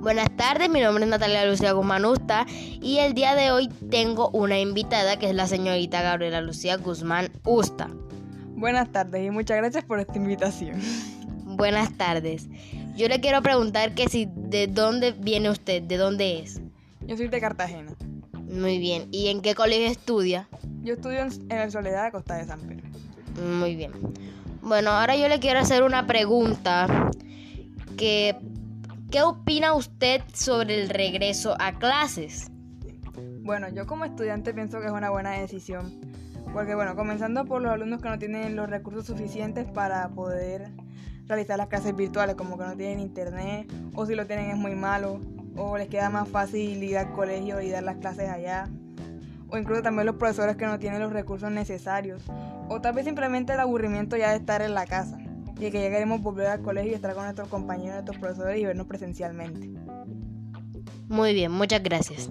Buenas tardes, mi nombre es Natalia Lucía Guzmanusta y el día de hoy tengo una invitada que es la señorita Gabriela Lucía Guzmán Usta. Buenas tardes y muchas gracias por esta invitación. Buenas tardes. Yo le quiero preguntar que si de dónde viene usted, de dónde es. Yo soy de Cartagena. Muy bien. ¿Y en qué colegio estudia? Yo estudio en, el Soledad de Costa de San Pedro. Muy bien. Bueno, ahora yo le quiero hacer una pregunta que ¿qué opina usted sobre el regreso a clases? Bueno, yo como estudiante pienso que es una buena decisión, porque bueno, comenzando por los alumnos que no tienen los recursos suficientes para poder realizar las clases virtuales, como que no tienen internet, o si lo tienen es muy malo, o les queda más fácil ir al colegio y dar las clases allá, o incluso también los profesores que no tienen los recursos necesarios, o tal vez simplemente el aburrimiento ya de estar en la casa y que ya queremos volver al colegio y estar con nuestros compañeros, nuestros profesores y vernos presencialmente. Muy bien, muchas gracias.